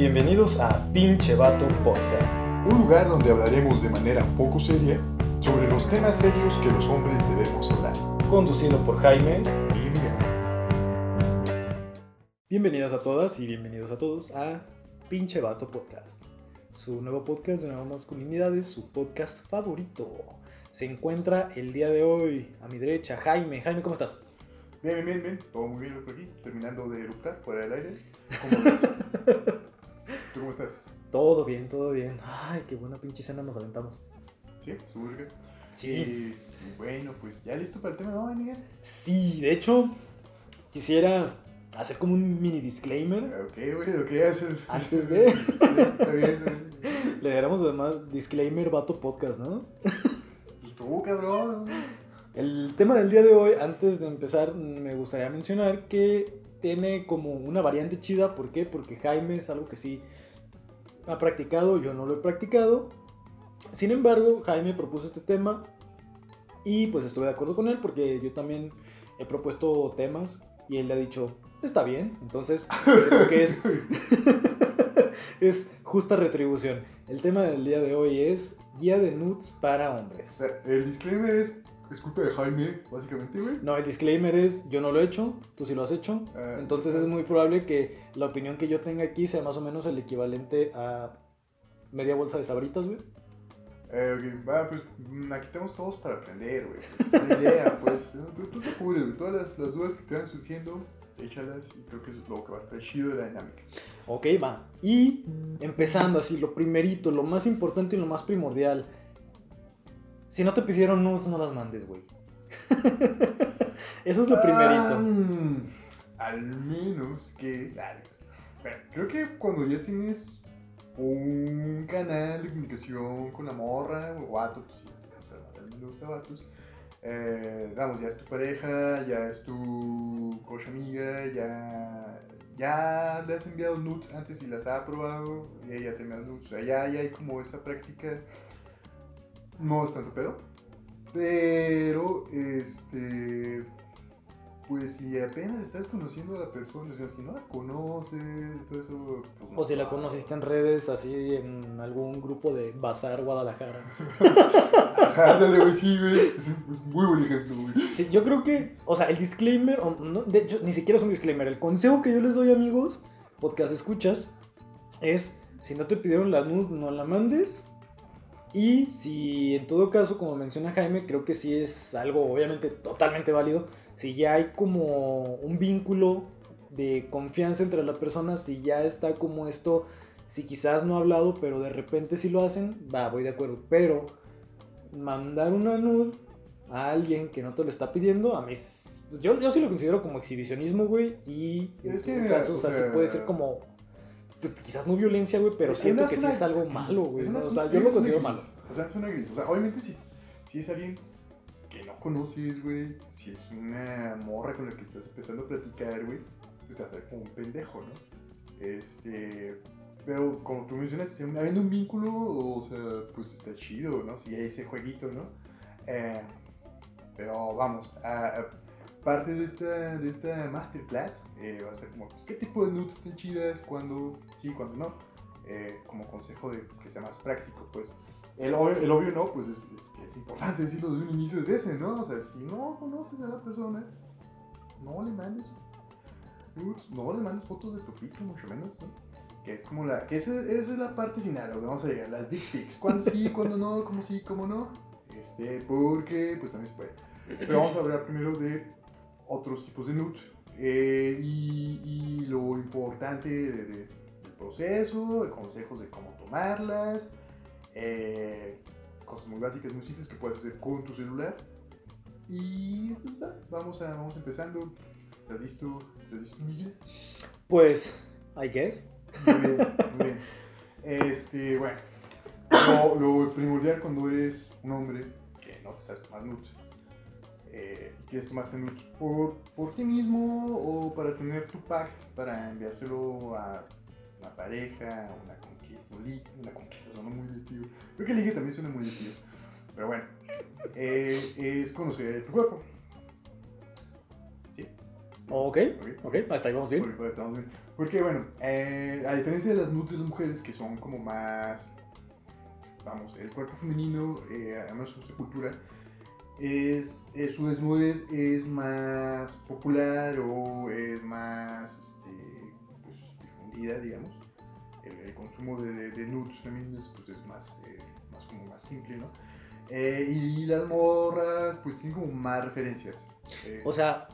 Bienvenidos a Pinche Vato Podcast. Un lugar donde hablaremos de manera poco seria sobre los temas serios que los hombres debemos hablar. Conducido por Jaime. Y Miguel. Bienvenidas a todas y bienvenidos a todos a Pinche Vato Podcast. Su nuevo podcast de nuevas masculinidades, su podcast favorito. Se encuentra el día de hoy a mi derecha Jaime. Jaime, ¿cómo estás? Bien, bien, bien, bien. Todo muy bien por aquí. Terminando de eructar fuera del aire. ¿Cómo estás? ¿Tú cómo estás? Todo bien, todo bien. Ay, qué buena pinche cena nos aventamos. ¿Sí? Y, y bueno, pues ya listo para el tema hoy, Miguel. Sí, de hecho, quisiera hacer como un mini disclaimer. Ok, güey, ¿lo que hacer? Antes de- Está bien. Le daremos además disclaimer vato podcast, ¿no? Y tú, cabrón. El tema del día de hoy, antes de empezar, me gustaría mencionar que tiene como una variante chida. ¿Por qué? Porque Jaime es algo que sí ha practicado, yo no lo he practicado. Sin embargo, Jaime propuso este tema y pues estuve de acuerdo con él porque yo también he propuesto temas y él le ha dicho, está bien. Entonces, creo que es, es justa retribución. El tema del día de hoy es guía de nudes para hombres. El disclaimer es, es culpa de Jaime, básicamente, güey. No, el disclaimer es, yo no lo he hecho, tú sí lo has hecho. Ah, Entonces es muy probable que la opinión que yo tenga aquí sea más o menos el equivalente a media bolsa de sabritas, güey. Eh, ok, va, pues mm, aquí estamos todos para aprender, güey. La idea, pues, tú, tú te apures, güey. Todas las, las dudas que te van surgiendo, échalas y creo que eso es lo que va a estar chido de la dinámica. Ok, va. Y empezando así, lo primerito, lo más importante y lo más primordial. Si no te pidieron nudes, no las mandes, güey. Eso es lo Ah, primerito. mm, al menos que. Pues. Creo que cuando ya tienes un canal de comunicación con la morra o vato, pues sí, me gusta vatos. Eh, vamos, ya es tu pareja, ya es tu coach amiga, ya, ya le has enviado nudes antes y las ha aprobado y ella te envía nudes. O sea, ya, ya hay como esa práctica. No es tanto pedo. Pero, este. Pues si apenas estás conociendo a la persona, o sea, si no la conoces, todo eso. pues, no O si la conociste en redes, así en algún grupo de Bazar Guadalajara. Ándale, güey, sí, güey. Es un muy buen ejemplo, güey. Sí, yo creo que, o sea, el disclaimer, no, de hecho, ni siquiera es un disclaimer. El consejo que yo les doy, amigos, podcast escuchas, es si no te pidieron la nude, no la mandes. Y si en todo caso, como menciona Jaime, creo que sí es algo obviamente totalmente válido. Si ya hay como un vínculo de confianza entre la persona, si ya está como esto, si quizás no ha hablado, pero de repente sí lo hacen, va, voy de acuerdo. Pero mandar una nude a alguien que no te lo está pidiendo, a mí yo, yo sí lo considero como exhibicionismo, güey, y en Es que, todo caso, o o sea, sí sea, puede ser como, pues quizás no violencia, güey, pero Es siento que sí es algo malo, güey, o sea, yo lo considero malo. O sea, es una gris. O sea, obviamente si, si es alguien que no conoces, güey, si es una morra con la que estás empezando a platicar, güey, pues te ver como un pendejo, ¿no? Este. Pero como tú mencionas, habiendo un vínculo, o sea, pues está chido, ¿no? Si hay ese jueguito, ¿no? Eh, pero vamos, a, a- parte de esta, de esta masterclass eh, va a ser como, pues, ¿qué tipo de nudes están chidas? cuando sí, cuando no? Eh, como consejo de que sea más práctico, pues. El, obvio- el obvio no, pues es, es es importante decirlo desde un inicio, es ese, ¿no? O sea, si no conoces a la persona, no le mandes nudes, no le mandes fotos de tu pito, mucho menos, ¿no? Que es como la, que esa, esa es la parte final, donde vamos a llegar, las dick pics, cuándo sí, cuándo no, cómo sí, cómo no, este, porque, pues también se puede. Pero vamos a hablar primero de otros tipos de nudes eh, y, y lo importante de- de- del proceso, consejos de cómo tomarlas, eh, cosas muy básicas, muy simples que puedes hacer con tu celular. Y pues, va, vamos, a, vamos empezando. ¿Estás listo? ¿Estás listo, Miguel? Pues, I guess. Muy bien, muy bien. Este, bueno, lo, lo primordial cuando eres un hombre que no te sabes tomar nudes, eh, quieres tomarte nudes por, por ti mismo o para tener tu pack, para enviárselo a una pareja, a una conquista, un una conquista suena muy divertido. Creo que ligue también suena muy divertido. Pero bueno, eh, es conocer tu cuerpo. ¿Sí? Ok, ok, hasta ahí vamos bien. Porque, estamos bien. Porque, bueno, eh, a diferencia de las nudes de las mujeres, que son como más. Vamos, el cuerpo femenino, eh, de su cultura, es, es- su desnudez es más popular o es más este, pues, difundida, digamos. El, el consumo de, de, de nudes femeninas pues, es más, eh, más, como más simple, ¿no? Eh, y las morras, pues tienen como más referencias. Eh, O sea,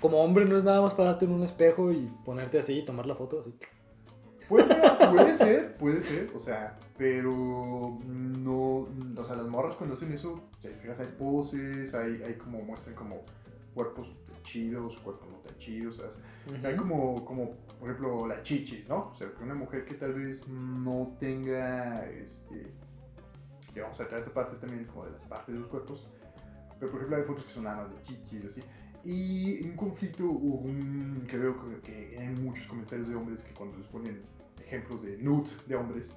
como hombre no es nada más pararte en un espejo y ponerte así y tomar la foto así. Pues puede ser, puede ser, o sea, pero no, o sea, las morras cuando hacen eso, te fijas, hay poses, hay, hay como, muestran como cuerpos chidos, cuerpos no tan chidos, o sea, hay como, como, por ejemplo, la chichi, ¿no? O sea, que una mujer que tal vez no tenga, este, que vamos a esa parte también como de las partes de los cuerpos, pero por ejemplo hay fotos que son nada más de chichis, así. Y un conflicto, un, que veo que, que hay muchos comentarios de hombres que cuando les ponen ejemplos de nudes de hombres,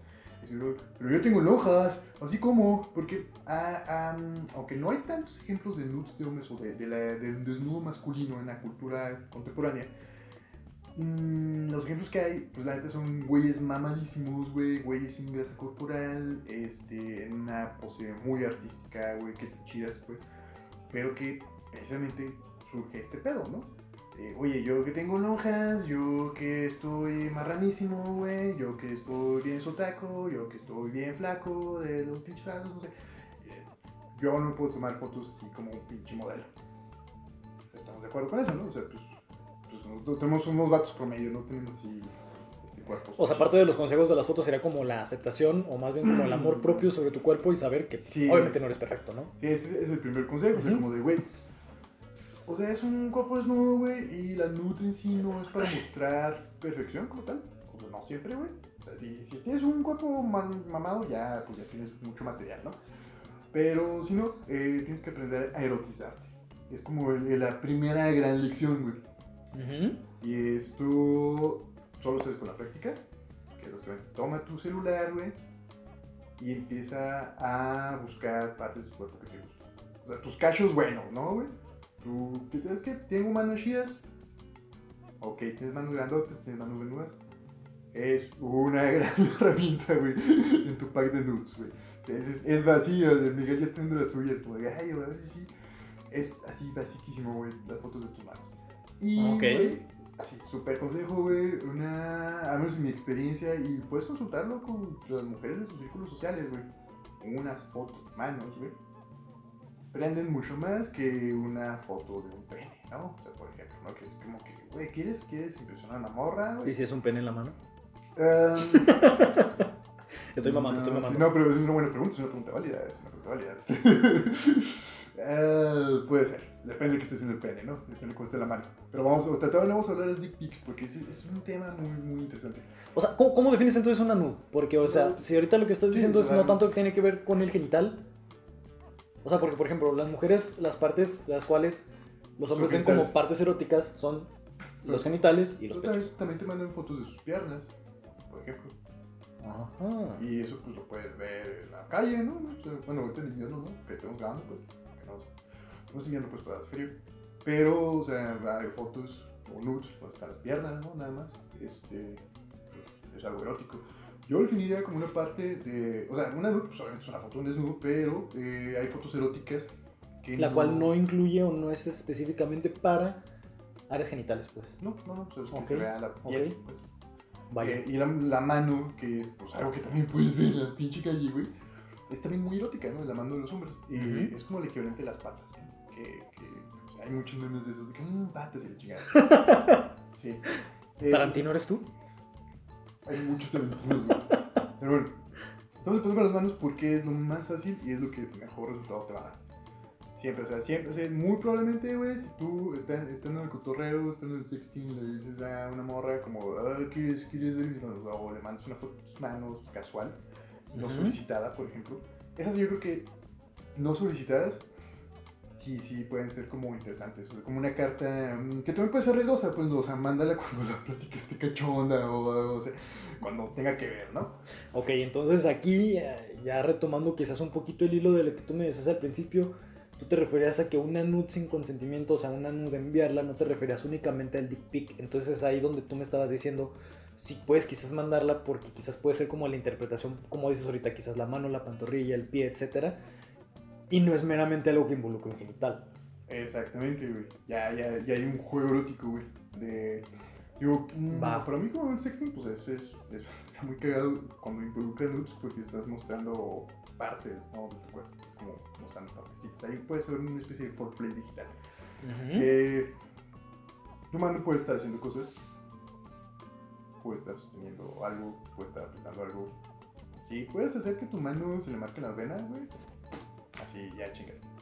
pero yo tengo lonjas, así como, porque ah, aunque no hay tantos ejemplos de nudes de hombres o de, de del desnudo masculino en la cultura contemporánea, mm, los ejemplos que hay, pues la neta son güeyes mamadísimos, güey, güeyes sin grasa corporal, este, en una pose muy artística, güey, que están chidas, pues, pero que precisamente surge este pedo, ¿no? Eh, oye, yo que tengo lonjas, yo que estoy marranísimo, güey, yo que estoy bien sotaco, yo que estoy bien flaco de los pinches brazos, no sé. Eh, yo no puedo tomar fotos así como un pinche modelo. Estamos de acuerdo con eso, ¿no? O sea, pues, pues nosotros tenemos unos vatos promedio, no tenemos así este cuerpo. O sea, aparte de los consejos de las fotos sería como la aceptación o más bien como el amor propio sobre tu cuerpo y saber que Sí. obviamente no eres perfecto, ¿no? Sí, ese es- el primer consejo, o sea, como de, güey. O sea, es un cuerpo desnudo, güey, y la nude en sí no es para mostrar perfección como tal. Como no siempre, güey. O sea, si, si tienes un cuerpo man- mamado, ya, pues ya tienes mucho material, ¿no? Pero si no, eh, tienes que aprender a erotizarte. Es como la primera gran lección, güey. Ujú. Y esto solo se hace con la práctica. Que básicamente toma tu celular, güey, y empieza a buscar partes de tu cuerpo que te gustan. O sea, tus cachos buenos, ¿no, güey? Tú, ¿qué ¿sabes qué? Tengo manos chidas. Ok, tienes manos grandotes, tienes manos venudas. Es una gran herramienta, güey, en tu pack de nudes, güey. Es, es, vacío, el Miguel ya está viendo las suyas, como de, ay, güey, sí. Es así basiquísimo, güey, las fotos de tus manos. Y, Ok. güey, así, súper consejo, güey, una, al menos en mi experiencia, y puedes consultarlo con las mujeres de tus círculos sociales, güey. Unas fotos de manos, güey. Prenden mucho más que una foto de un pene, ¿no? O sea, por ejemplo, ¿no? Que es como que, güey, ¿quieres, ¿quieres impresionar a una morra, ¿Y güey? si es un pene en la mano? Em, Estoy mamando, estoy no, mamando. sí, no, pero es una buena pregunta, es una pregunta válida, es una pregunta válida. Eh, puede ser, depende de que esté haciendo el pene, ¿no? Depende de cómo esté la mano. Pero vamos, o trataba vamos a hablar de dick pics porque es, es un tema muy, muy interesante. O sea, ¿cómo, cómo defines entonces una nude? Porque, o sea, si ahorita lo que estás Sí, diciendo es no tanto que tiene que ver con el genital. O sea, porque, por ejemplo, las mujeres, las partes las cuales los hombres ven como partes eróticas son los Pero- genitales y los pechos. también, te mandan fotos de sus piernas, por ejemplo. Ajá. Y eso pues lo puedes ver en la calle, ¿no? Bueno, ahorita en invierno, ¿no? Que estamos grabando, pues. Que no, no es invierno, pues, para hacer frío. Pero, o sea, hay fotos o nudes, pues, hasta las piernas, ¿no? Nada más. Este, pues, es algo erótico. Yo lo definiría como una parte de. O sea, una nude, pues obviamente es una foto de un desnudo, pero eh, hay fotos eróticas que. La cual no incluye o no es específicamente para áreas genitales, pues. No, no, no, pues es que se vea la piel, pues. Vaya. Eh, y la, la mano, que es pues, algo que también puedes ver en la pinche calle, güey, es también muy erótica, ¿no? La mano de los hombres. Y Ujú. es como el equivalente a las patas, ¿no? Que, que pues, hay muchos memes de esos, de que, mmm, patas y la chingada. sí. Eh, ¿Tarantino eres tú? Hay muchos tarantinos, güey. Pero bueno, estamos empezando con las manos porque es lo más fácil y es lo que mejor resultado te va a dar. Siempre, o sea, siempre, o sea, muy probablemente, güey, si tú estás, estando en el cotorreo, estando en el sexting, le dices a una morra como, ah, ¿quieres, quieres? O le mandas una foto de tus manos casual, no Ujú. solicitada, por ejemplo. Esas yo creo que no solicitadas, sí, sí pueden ser como interesantes. Como una carta mm, que también puede ser riesgosa, pues, o sea, mándala cuando la plática esté cachonda o, cuando tenga que ver, ¿no? Ok, entonces aquí, eh, ya retomando quizás un poquito el hilo de lo que tú me decías al principio, tú te referías a que una nude sin consentimiento, o sea, una nude enviarla, no te referías únicamente al dick pic. Entonces es ahí donde tú me estabas diciendo, sí puedes quizás mandarla porque quizás puede ser como la interpretación, como dices ahorita, quizás la mano, la pantorrilla, el pie, etcétera. Y no es meramente algo que involucre un genital. Exactamente, güey. Ya, ya, ya hay un juego erótico, güey. De. Digo, mm, Va. para mí como el sexting, pues es, es, es- está muy cagado cuando involucra nudes porque estás mostrando partes, ¿no? De tu cuerpo. Es como mostrando partecitas. Ahí puede ser una especie de foreplay digital. Eh, tu mano puede estar haciendo cosas, puede estar sosteniendo algo, puede estar apretando algo. Sí, puedes hacer que tu mano se le marquen las venas, güey. Así, ya chingaste.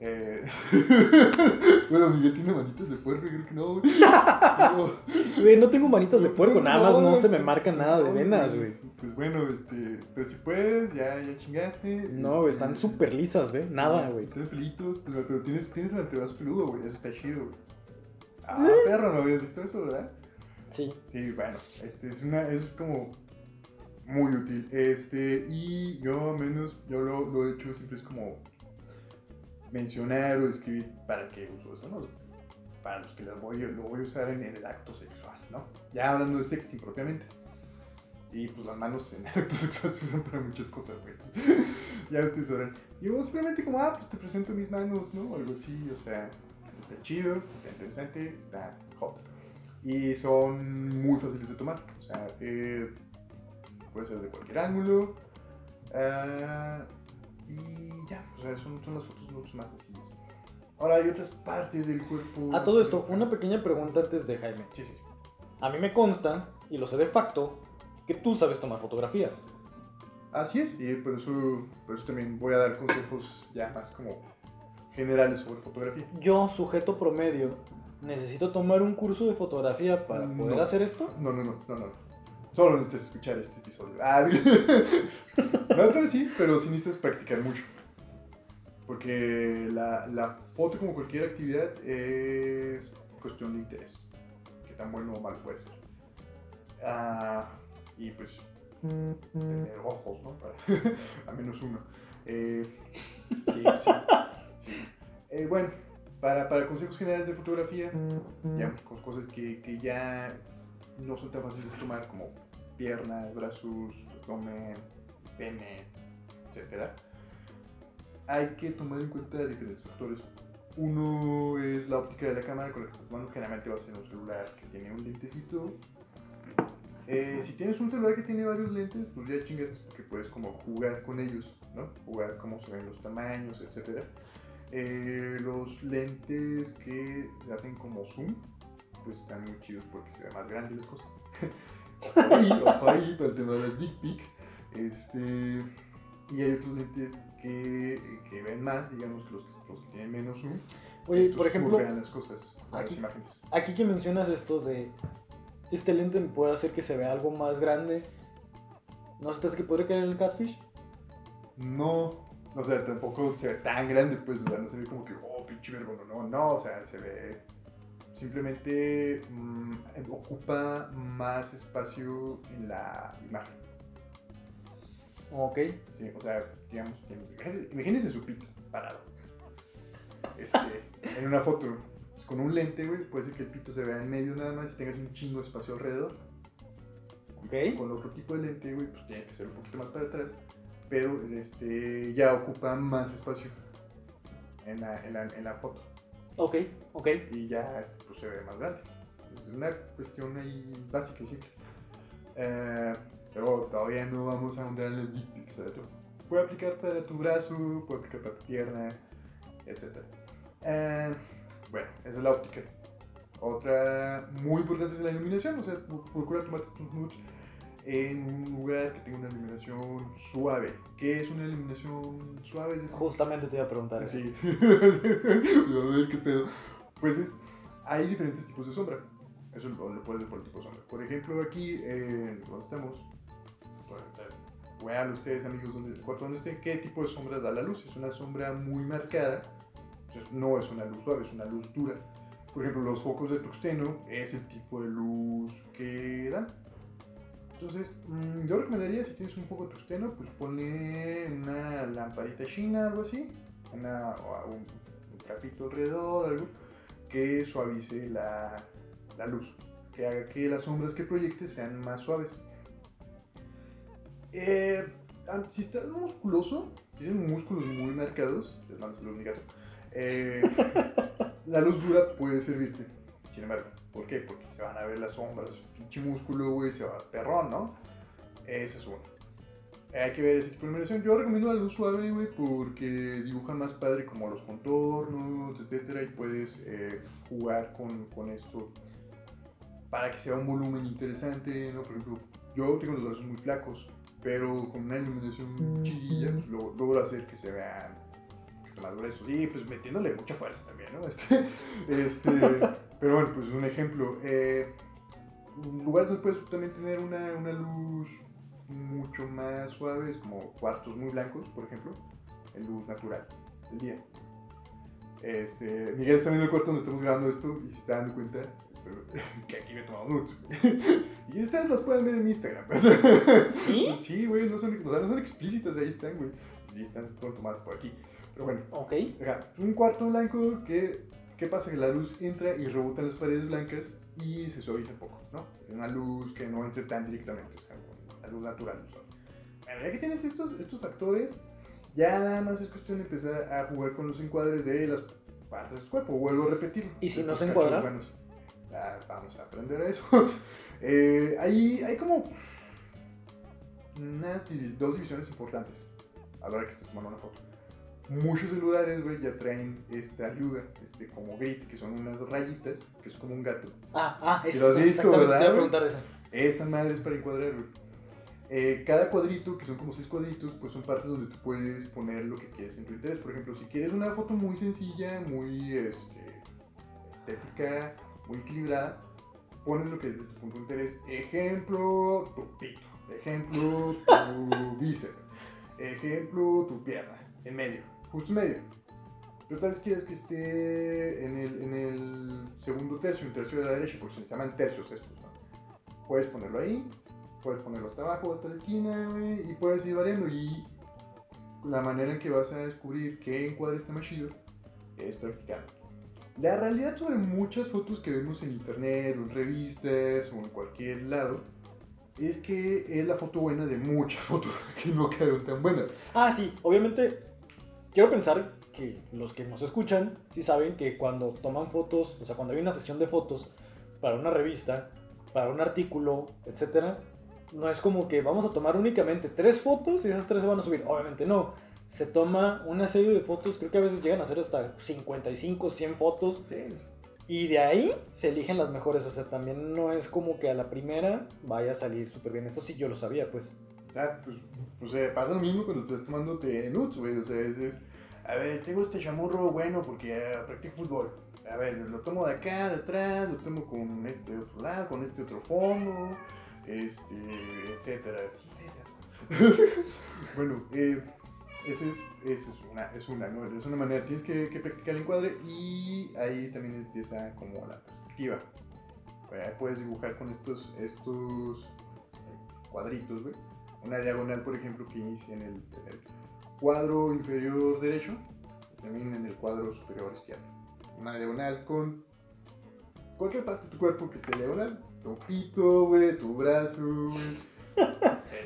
Eh... bueno, Miguel tiene manitas de puerco, creo que no, güey. No. Güey, no tengo manitas de puerco, nada más no se me este, marca nada de venas, güey. Pues bueno, este, pero si puedes, ya, ya chingaste. No, güey, este, están súper lisas, güey. Nada, güey. Tienes pelitos, pero, pero tienes, tienes el antebrazo peludo, güey. Eso está chido, güey. Ah, ¿Eh? perro, ¿no habías visto eso, verdad? Sí. Sí, bueno, este es una, es como muy útil. Este, y yo menos, yo lo, lo he hecho siempre es como mencionar o escribir para qué uso eso, ¿no? Para los que lo voy, lo voy a usar en, en el acto sexual, ¿no? Ya hablando de sexting propiamente. Y pues las manos en el acto sexual se usan para muchas cosas, güey. Ya ustedes sabrán. Y vos simplemente como, ah, pues te presento mis manos, ¿no? O algo así, o sea, está chido, está interesante, está hot. Y son muy fáciles de tomar. O sea, eh, puede ser de cualquier ángulo. ah, y ya, o sea, son, son las fotos mucho más sencillas. Ahora hay otras partes del cuerpo. A todo esto, una pequeña pregunta antes de Jaime. Sí, sí. A mí me consta, y lo sé de facto, que tú sabes tomar fotografías. Así es, y por eso, por eso también voy a dar consejos ya más como generales sobre fotografía. Yo, sujeto promedio, necesito tomar un curso de fotografía para No. poder hacer esto. No, no, no, no, no. Solo necesitas escuchar este episodio. Ah, no, tal vez sí, pero sí necesitas practicar mucho. Porque la, la foto, como cualquier actividad, es cuestión de interés. Qué tan bueno o malo puede ser. Ah, y pues, tener ojos, ¿no? Para, a menos uno. Eh, sí, sí. Eh, bueno, para, para consejos generales de fotografía, ya con cosas que, que ya no son tan fáciles de tomar como piernas, brazos, abdomen, pene, etc. Hay que tomar en cuenta diferentes factores. Uno es la óptica de la cámara con la que estás tomando. Generalmente va a ser un celular que tiene un lentecito. Eh, si tienes un celular que tiene varios lentes, pues ya chingas porque puedes como jugar con ellos, ¿no? Jugar cómo se ven los tamaños, etc. Eh, los lentes que hacen como zoom, pues están muy chidos porque se ven más grandes las cosas. ojo ahí, ojo ahí, para el tema de las dick pics. Este, y hay otros lentes que, que ven más, digamos que los, los que tienen menos zoom. Oye, por ejemplo, las cosas, con las aquí- imágenes. aquí que mencionas esto de este lente me puede hacer que se vea algo más grande. ¿No sientes que podría caer en el catfish? No, o sea, tampoco se ve tan grande, pues, o sea, no se ve como que, oh, pinche verbo, no, no, no, o sea, se ve, simplemente mm, ocupa más espacio en la imagen, Ok. ¿sí? O sea, digamos, imagínense, su pito parado, este, en una foto, pues, con un lente, güey, puede ser que el pito se vea en medio nada más y tengas un chingo de espacio alrededor, Ok. con otro tipo de lente, güey, pues tienes que ser un poquito más para atrás, pero este, ya ocupa más espacio en la, en la, en la foto Ok. Ok. y ya este, pues, se ve más grande. Es una cuestión ahí básica y simple. Eh, pero todavía no vamos a ahondar en los dick pics. Puede aplicar para tu brazo, puede aplicar para tu pierna, etc. Eh, bueno, esa es la óptica. Otra muy importante es la iluminación, o sea, procura tomarte tus nudes en un lugar que tenga una iluminación suave. ¿Qué es una iluminación suave? Es Justamente te iba a preguntar. Sí. a ver qué pedo. Pues es, hay diferentes tipos de sombra. Eso lo puedes ver por el tipo de sombra. Por ejemplo, aquí, eh, donde estamos, bueno, vean ustedes, amigos, donde, el cuarto donde estén, qué tipo de sombras da la luz. Es una sombra muy marcada. Entonces, no es una luz suave, es una luz dura. Por ejemplo, los focos de tuxteno es el tipo de luz que dan. Entonces, mm, yo recomendaría, si tienes un foco de tuxteno, pues ponle una lamparita china, algo así, una, o un, un trapito alrededor, algo que suavice la, la luz, que haga que las sombras que proyecte sean más suaves. Eh, ah, si estás musculoso, tienes músculos muy marcados, les mando saludos mi gato, eh, la luz dura puede servirte. Sin embargo, ¿por qué? Porque se van a ver las sombras, pinche músculo, güey, se va perrón, ¿no? Esa es una. Hay que ver de iluminación. Yo recomiendo luz suave, güey, porque dibujan más padre como los contornos, etcétera, y puedes eh, jugar con, con esto para que sea un volumen interesante, ¿no? Por ejemplo, yo tengo los brazos muy flacos, pero con una iluminación chiquilla, pues lo- logro hacer que se vean más gruesos. Y pues metiéndole mucha fuerza también, ¿no? Este, este, pero bueno, pues un ejemplo. Eh, lugares donde puedes también tener una, una luz mucho más suave, es como cuartos muy blancos, por ejemplo, en luz natural del día. Este, Miguel está viendo el cuarto donde estamos grabando esto y se está dando cuenta espero, que aquí me he tomado nudes. y ustedes las pueden ver en Instagram. ¿Sí? Sí, güey, no son, o sea, no son explícitas, ahí están, güey. Sí, están fueron tomadas por aquí. Pero bueno, Ok. Un cuarto blanco que, ¿qué pasa? Que la luz entra y rebota en las paredes blancas y se suaviza un poco, ¿no? Una luz que no entre tan directamente, o sea, la luz natural. ¿no? Bueno, ya que tienes estos, estos factores, ya nada más es cuestión de empezar a jugar con los encuadres de las partes del cuerpo, vuelvo a repetir. ¿Y si no se encuadra? Ah, vamos a aprender a eso. Eh, hay, hay como unas dos divisiones importantes a la hora que estés tomando una foto. Muchos celulares, güey, ya traen esta ayuda, este como grid, que son unas rayitas, que es como un gato. Ah, ah, es lo has visto, exactamente, te ¿verdad, iba a preguntar eso. Esa madre es para encuadrar, güey. Eh, cada cuadrito, que son como seis cuadritos, pues son partes donde tú puedes poner lo que quieres en tu interés. Por ejemplo, si quieres una foto muy sencilla, muy este, estética, muy equilibrada, pones lo que es de tu punto de interés. Ejemplo, tu pito. Ejemplo, tu bíceps. Ejemplo, tu pierna. En medio. Justo medio. Pero tal vez quieres que esté en el, en el segundo tercio, el tercio de la derecha, porque se llaman tercios estos, ¿no? Puedes ponerlo ahí, puedes ponerlo hasta abajo, hasta la esquina, y puedes ir variando. Y la manera en que vas a descubrir qué encuadre está más chido es practicando. La realidad sobre muchas fotos que vemos en internet, o en revistas, o en cualquier lado, es que es la foto buena de muchas fotos que no quedaron tan buenas. Ah, sí, obviamente quiero pensar que los que nos escuchan sí saben que cuando toman fotos, o sea, cuando hay una sesión de fotos para una revista, para un artículo, etcétera, no es como que vamos a tomar únicamente tres fotos y esas tres se van a subir. Obviamente no. Se toma una serie de fotos, creo que a veces llegan a ser hasta 55, 100 fotos, y de ahí se eligen las mejores. O sea, también no es como que a la primera vaya a salir súper bien. Eso sí yo lo sabía, pues. Ah, pues, o sea, pasa lo mismo cuando estás tomándote nudes, güey. O sea, es, es, a ver, tengo este chamurro bueno porque eh, practico fútbol. A ver, lo tomo de acá, de atrás, lo tomo con este otro lado, con este otro fondo, este, etcétera. bueno, eh, esa es, esa es una, es una, ¿no? Es una manera, tienes que, practicar el encuadre y ahí también empieza como la perspectiva. Eh, puedes dibujar con estos, estos cuadritos, güey una diagonal, por ejemplo, que inicia en el, en el cuadro inferior derecho y también en el cuadro superior izquierdo. Una diagonal con cualquier parte de tu cuerpo que esté diagonal. Tu pito, güey, tu brazo, güey.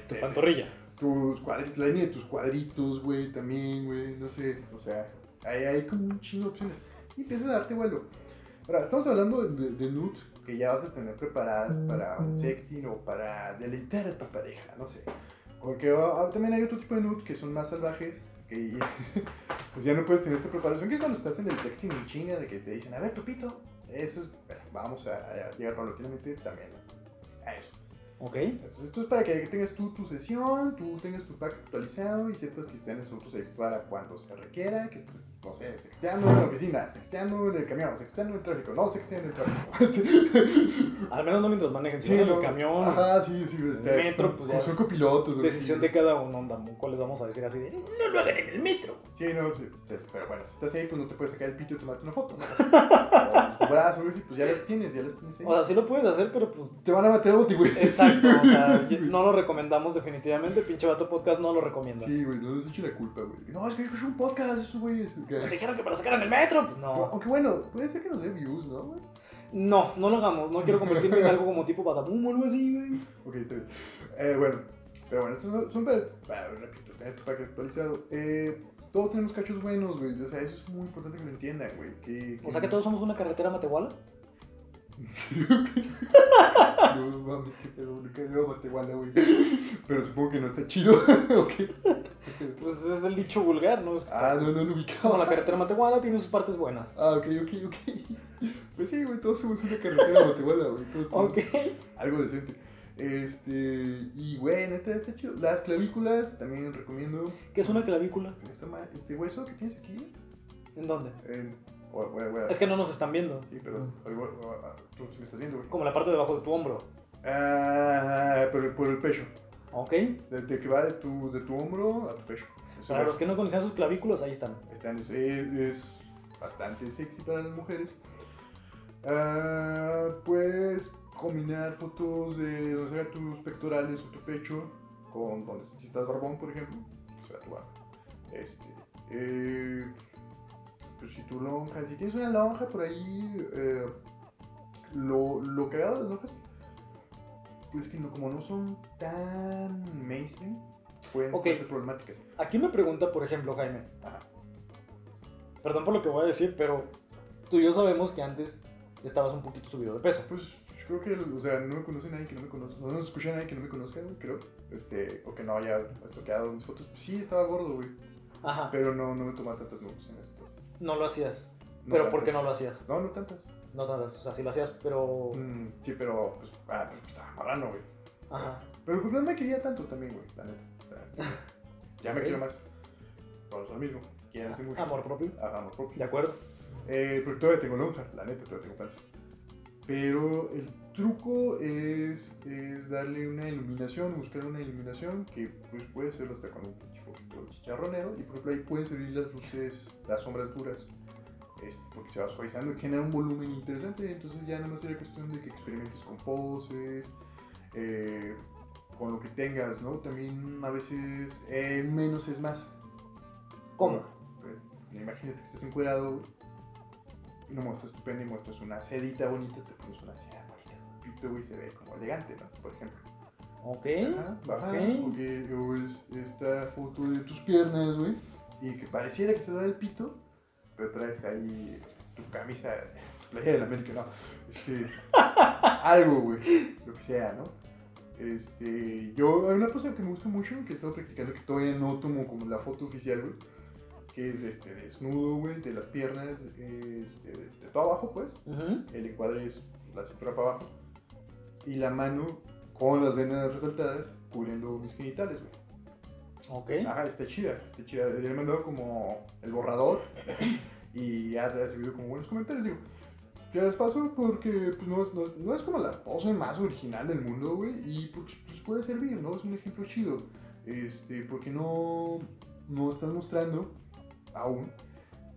Tu pantorrilla. Tus cuadritos, la línea de tus cuadritos, güey, también, güey, no sé, o sea, hay, hay como un chingo de opciones. Y empiezas a darte vuelo. Ahora, estamos hablando de, de, de nudes que ya vas a tener preparadas para un sexting o para deleitar a tu pareja, no sé. Porque ah, también hay otro tipo de nudes que son más salvajes, que pues ya no puedes tener esta preparación, que cuando estás en el sexting en China, de que te dicen, a ver, tu pito. Eso es, bueno, vamos a, a llegar paulatinamente también a eso. Ok. Esto, esto es para que tengas tú tu sesión, tú tengas tu pack actualizado y sepas que están esos ahí para cuando se requiera, que estés no sé, sexteando en la oficina, sexteando en el camión, sexteando en el tráfico, no sexteando en el tráfico. Al menos no mientras manejen, Sí, no, el camión. Ajá, sí, sí, está, metro, pues ya son es copilotos. güey, Decisión de cada uno, onda, ¿cuál les vamos a decir así de no lo hagan en el metro? Sí, no, sí, pues, pero bueno, si estás ahí, pues no te puedes sacar el pito y tomarte una foto, ¿no? O tu brazo, güey, sí, pues ya las tienes, ya las tienes ahí. O sea, sí lo puedes hacer, pero pues te van a matar a boti, güey. Exacto, o sea, no lo recomendamos definitivamente, pinche vato podcast no lo recomienda. Sí, güey, no nos eche la culpa, güey. No, es que yo escuché un podcast, esos Me dijeron que para sacar en el metro, pues no. Aunque bueno, puede ser que nos dé views, ¿no, güey? No, no lo hagamos, no quiero convertirme en algo como tipo Badaboom o algo así, güey. Ok, está bien. Eh, bueno, pero bueno, son, son para, para, repito, tener tu pack actualizado. Eh, todos tenemos cachos buenos, güey. O sea, eso es muy importante que lo entiendan, güey. Que, O sea que todos somos una carretera matehuala. no mames, qué pedo, nunca he ido a Matehuala, güey. Pero supongo que no está chido. ok. Pues ese es el dicho vulgar, ¿no? Es Ah, no, no lo ubicaba. como la carretera matehuala tiene sus partes buenas. Ah, ok, ok, ok. Pues sí, güey, todos somos una carretera Matehuala, güey. Todos Ok. algo decente. Este, y güey, neta, está chido. Las clavículas también recomiendo. ¿Qué es una clavícula? Esta ma- este hueso que tienes aquí. ¿En dónde? En, voy, voy- voy a- Es que no nos están viendo. Sí, pero voy- voy- voy a- tú sí me estás viendo, güey. Como la parte de abajo de tu hombro. Ah, pero por el pecho. Ok. De, de que va de tu, de tu hombro a tu pecho. Eso Para es- los que no conocían sus clavículas, ahí están. Están, es, es bastante sexy para las mujeres. Ah, puedes combinar fotos de donde se vean tus pectorales o tu pecho con donde si estás barbón, por ejemplo, que se vea tu barba. Este, eh, pues si tu lonja, si tienes una lonja por ahí, eh, lo, lo cagado de las lonjas, pues que no, como no son tan mainstream, pueden, ser problemáticas. Aquí me pregunta, por ejemplo, Jaime. Ajá. Perdón por lo que voy a decir, pero tú y yo sabemos que antes estabas un poquito subido de peso. Pues yo creo que, o sea, no me conoce nadie que no me conozca, no, no escucha a nadie que no me conozca, güey, creo, este, o que no haya estoqueado mis fotos. Pues sí, estaba gordo, güey, Ajá. pero no, no me tomaba tantas nudes en estos. No lo hacías. No ¿Pero por qué no lo hacías? No, no tantas. No tantas. O sea, sí lo hacías, pero. Mm, sí, pero, pues, ah, pues estaba marrano, güey. Ajá. Pero pues no me quería tanto también, güey, la neta. O sea, ya me quiero más. Por eso mismo, quieranse mucho. Amor propio. Amor propio. De acuerdo. Eh, pero todavía tengo lonja, la neta, todavía tengo panza. Pero el truco es, es darle una iluminación, buscar una iluminación que pues, puede ser hasta con un Y por ejemplo ahí pueden servir las luces, las sombras duras, este, porque se va suavizando y genera un volumen interesante. Entonces ya nada más sería cuestión de que experimentes con poses, eh, con lo que tengas, ¿no? También a veces eh, menos es más. ¿Cómo? Eh, Imagínate que estás y no muestras tu pene y muestras una sedita bonita, te pones una seda bonita, pito, güey, se ve como elegante, ¿no? Por ejemplo. Ok. Ajá, baja, ok. o, que- o es esta foto de tus piernas, güey, y que pareciera que se da el pito, pero traes ahí tu camisa, tu playera de la América, no, este, algo, güey, lo que sea, ¿no? Este, yo, hay una cosa que me gusta mucho, que he estado practicando, que todavía no tomo como la foto oficial, güey, que es este, desnudo, güey, de las piernas, este, de, de todo abajo, pues, el encuadre es la cintura para abajo, y la mano con las venas resaltadas cubriendo mis genitales, güey. Ok. Ajá, está chida, está chida. Le he mandado como el borrador y ha recibido como buenos comentarios. Digo, ya las paso porque pues, no, es, no, es- no es como la pose más original del mundo, güey, y pues, pues, puede servir, ¿no? Es un ejemplo chido. Este, porque no, no estás mostrando aún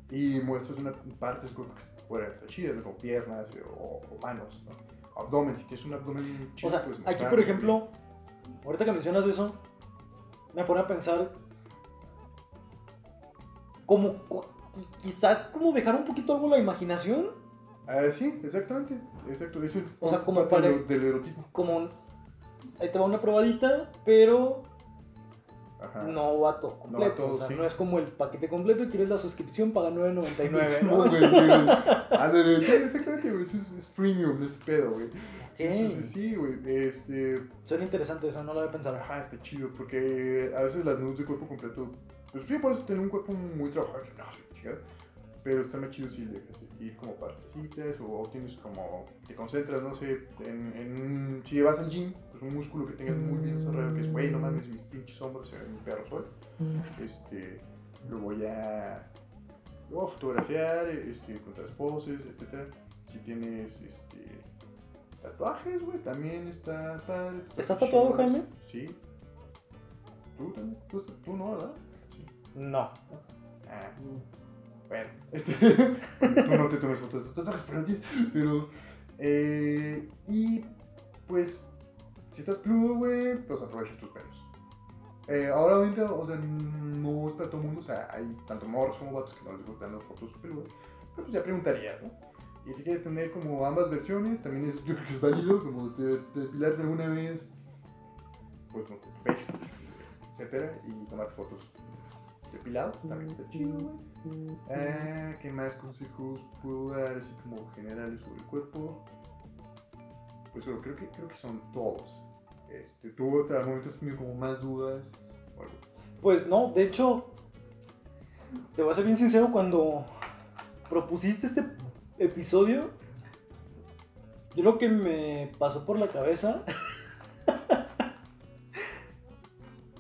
y muestras una parte de su cuerpo que puede estar chida, ¿no? como piernas eh, o, o manos, ¿no? Abdomen, si tienes un abdomen chido, O sea, pues aquí por ejemplo, ahorita que mencionas eso, me pone a pensar como quizás como dejar un poquito algo la imaginación, Ah, sí, exactamente, exacto. Eso O sea, como para- del, del erotismo. como ahí te va una probadita, pero Ajá. no va todo completo, va todo, o sea, sí. no es como el paquete completo y quieres la suscripción, paga 9.99, Sí, ¿no? güey, güey. Ándale, exactamente, güey. Es, es premium este pedo, güey. Entonces, Ok, sí, güey. Este. suena interesante eso, no lo había pensado. Ajá, está chido. Porque a veces las nudes de cuerpo completo. Pues sí, puedes tener un cuerpo muy trabajado. No, chingada. Pero está más chido si dejas ir como partecitas o tienes como. Te concentras, no sé, en. en si llevas al gym, pues un músculo que tengas muy bien desarrollado. Que es, güey, no mames, mis pinches hombros se ven perros hoy. este, lo voy a Luego fotografiar, este, encontrar poses, etcétera. Si tienes este, tatuajes, güey, también está padre. ¿Estás tatuado, Jaime? Sí. ¿Tú también? ¿Tú, tú no, verdad? Sí. No. Ah, bueno, este, tú no te tomes fotos de tus tatuajes, pero pero, eh, y, pues, si estás peludo, güey, pues aprovecha tus pelos. Eh, ahora ahorita, o sea, no es para todo el mundo, o sea, hay tanto morros como vatos que no les gustan las fotos peludas, pero pues ya preguntarías, ¿no? Y si quieres tener como ambas versiones, también es, yo creo que es válido, como de, de alguna vez, pues sé, tu pecho, etcétera, y tomar fotos depilado, también está chido, güey. Ah, ¿qué más consejos puedo dar así como generales sobre el cuerpo? Pues bueno, creo que, creo que son todos. Este, ¿Tú hasta el momento has tenido como más dudas? o algo? Pues no, de hecho, te voy a ser bien sincero, cuando propusiste este episodio, yo lo que me pasó por la cabeza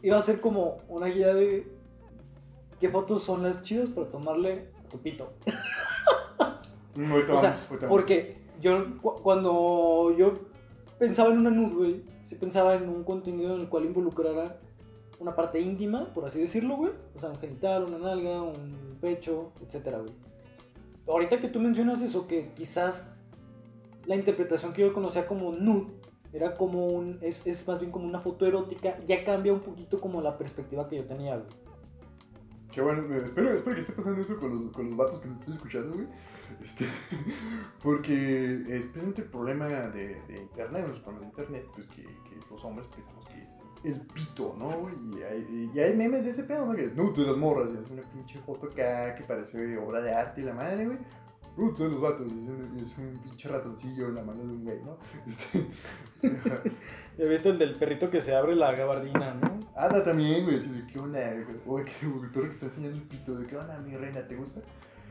iba a ser como una guía de qué fotos son las chidas para tomarle a tu pito. Mm, ahorita O sea. Porque yo, cu- cuando yo pensaba en una nude, güey, sí pensaba en un contenido en el cual involucrara una parte íntima, por así decirlo, güey. O sea, un genital, una nalga, un pecho, etcétera, güey. Ahorita que tú mencionas eso, que quizás la interpretación que yo conocía como nude era como un. Es, es más bien como una foto erótica, ya cambia un poquito como la perspectiva que yo tenía, güey. Qué bueno, espero, espero que esté pasando eso con los, con los vatos que nos estén escuchando, güey. Este, porque es precisamente el problema de, de internet, los problemas de internet, pues que, que los hombres pensamos que es el pito, ¿no? Y hay, y hay memes de ese pedo, ¿no? Que es nudes de las morras, y es una pinche foto acá que parece obra de arte y la madre, güey. Nudes de los vatos, es un, es un pinche ratoncillo en la mano de un güey, ¿no? Este, He visto el del perrito que se abre la gabardina, ¿no? Ada también, güey, así de qué onda, güey, que el perro que está enseñando el pito, de qué onda, mi reina, ¿te gusta?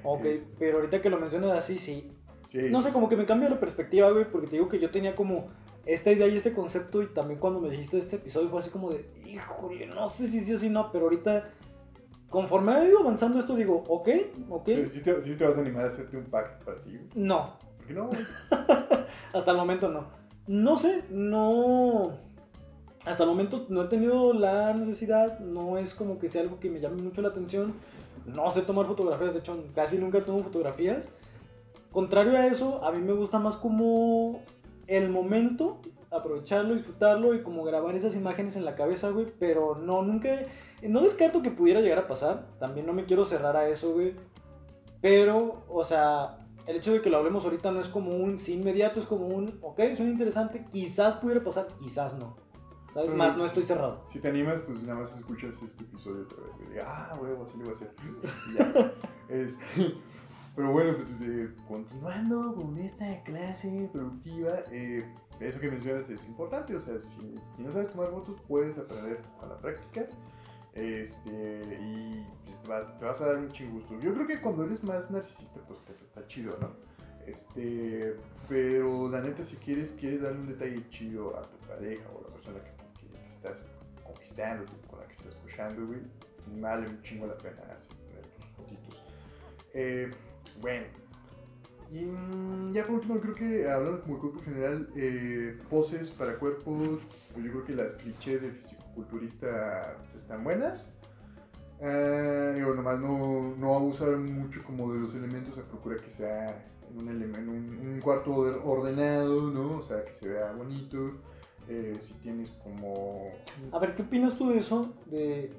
Ok, pero ahorita que lo mencionas así, sí. Sí. No sé, como que me cambia la perspectiva, güey, porque te digo que yo tenía como esta idea y este concepto y también cuando me dijiste este episodio fue así como de, híjole, no sé si sí o si no, pero ahorita, conforme ha ido avanzando esto, digo, ok, ok, Sí, sí te, sí te vas a animar a hacerte un pack para ti, no, ¿Por qué no, hasta el momento no. No sé, no... Hasta el momento no he tenido la necesidad, no es como que sea algo que me llame mucho la atención. No sé tomar fotografías, de hecho casi nunca tomo fotografías. Contrario a eso, a mí me gusta más como el momento, aprovecharlo, disfrutarlo y como grabar esas imágenes en la cabeza, güey. Pero no, nunca, no descarto que pudiera llegar a pasar. También no me quiero cerrar a eso, güey. Pero, o sea, el hecho de que lo hablemos ahorita no es como un sí inmediato, es como un, ok, suena interesante, quizás pudiera pasar, quizás no. ¿Sabes? Pero- Más no estoy cerrado. Si te animas, pues nada más escuchas este episodio otra vez. Ah, güey, así le voy a hacer. Ya. Este, pero bueno, pues eh, continuando con esta clase productiva, eh, eso que mencionas es importante. O sea, si, si no sabes tomar fotos, puedes aprender con la práctica. Este, y te vas a dar un chingusto. Yo creo que cuando eres más narcisista, pues te, está chido, ¿no? Este, pero la neta, si quieres, quieres darle un detalle chido a tu pareja o a la persona que, que- estás conquistando, con la que estás escuchando, güey, vale un chingo la pena así, tus fotitos. Eh, bueno, y mm, ya por último, creo que hablando como de cuerpo general, eh, poses para cuerpos, pues yo creo que las clichés de fisiculturista están buenas. Ah, digo, nomás no, no abusar mucho como de los elementos, a procurar que sea en un, elem- en un, un cuarto or- ordenado, ¿no? O sea, que se vea bonito. Eh, si tienes como... A ver, ¿qué opinas tú de eso? De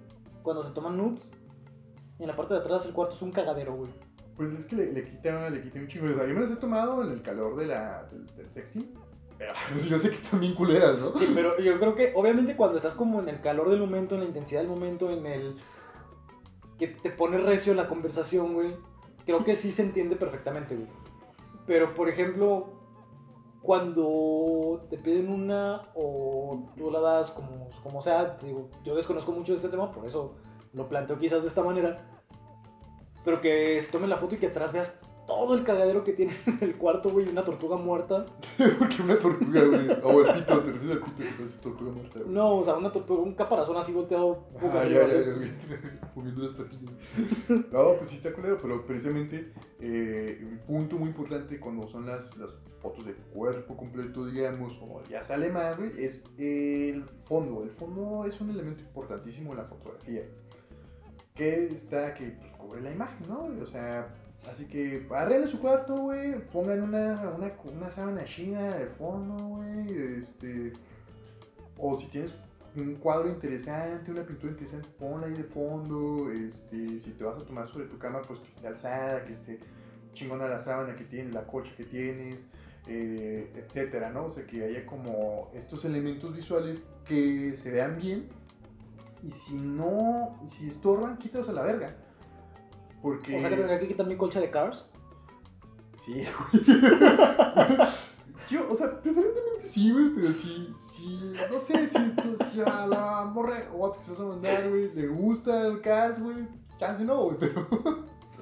cuando se toman nudes y en la parte de atrás el cuarto es un cagadero, güey. Pues es que le, le quita, le quita un chingo. O sea, yo me las he tomado en el calor de la, del, del sexting, pero pues, yo sé que están bien culeras, ¿no? Sí, pero yo creo que obviamente cuando estás como en el calor del momento, en la intensidad del momento, en el que te pone recio la conversación, güey, creo que sí se entiende perfectamente, güey. Pero por ejemplo, cuando te piden una o tú la das como, como sea, digo, yo desconozco mucho de este tema, por eso lo planteo quizás de esta manera. Pero que se tome la foto y que atrás veas todo el cagadero que tiene en el cuarto, güey, una tortuga muerta. Porque una tortuga, güey. O el pito, te refieres al pito que parece tortuga muerta, güey. No, o sea, una tortuga, un caparazón así volteado. Ah, ya, ya, ya, güey. Moviendo las patillas. No, pues sí está culero, pero precisamente eh, un punto muy importante cuando son las, las fotos de cuerpo completo, digamos, o ya sale más, güey, es el fondo. El fondo es un elemento importantísimo en la fotografía. Que está, que pues cubre la imagen, ¿no? O sea, así que arreglen su cuarto, güey, pongan una, una, una sábana china de fondo, güey, este... O si tienes un cuadro interesante, una pintura interesante, ponla ahí de fondo. Este, si te vas a tomar sobre tu cama, pues que esté alzada, que esté chingona la sábana que tienes, la cocha que tienes, eh, etcétera, ¿no? O sea, que haya como estos elementos visuales que se vean bien. Y si no, si estorban, quítalos a la verga. Porque. O sea, que tendría que quitar mi colcha de Cars. Sí, güey. Yo, o sea, preferentemente sí, güey, pero si, si, no sé, si, tú, si a la morra o a que se vas a mandar, güey, le gusta el Cars, güey, chance no, güey, pero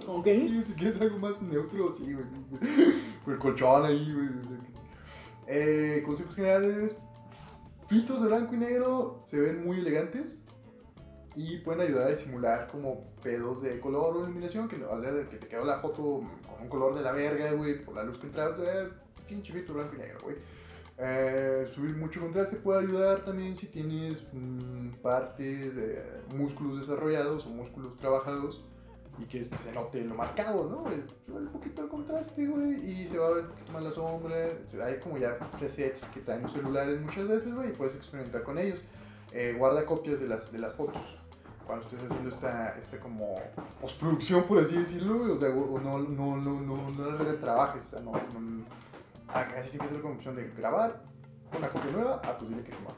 Ok. sí, si quieres algo más neutro, sí, güey, sí. Por el colchón ahí, güey, o sea, que sí. Eh, consejos generales, filtros de blanco y negro se ven muy elegantes y pueden ayudar a disimular como pedos de color o iluminación, que no, o sea, que te quedó la foto con un color de la verga, güey, por la luz que entraba, eh, pinche blanco y negro, güey. Eh, subir mucho contraste puede ayudar también si tienes mm, partes, de músculos desarrollados o músculos trabajados y que, es que se note lo marcado, ¿no? Eh, Sube un poquito el contraste, güey, y se va a ver un poquito más la sombra. Hay como ya presets que traen los celulares muchas veces, güey, y puedes experimentar con ellos. Eh, guarda copias de las, de las fotos cuando estés haciendo esta, esta como postproducción, por así decirlo, o sea, o no, no, no, no, no trabajes, o sea, no, no, ah, casi siempre es la opción de grabar una copia nueva, ah, dile que se mueva,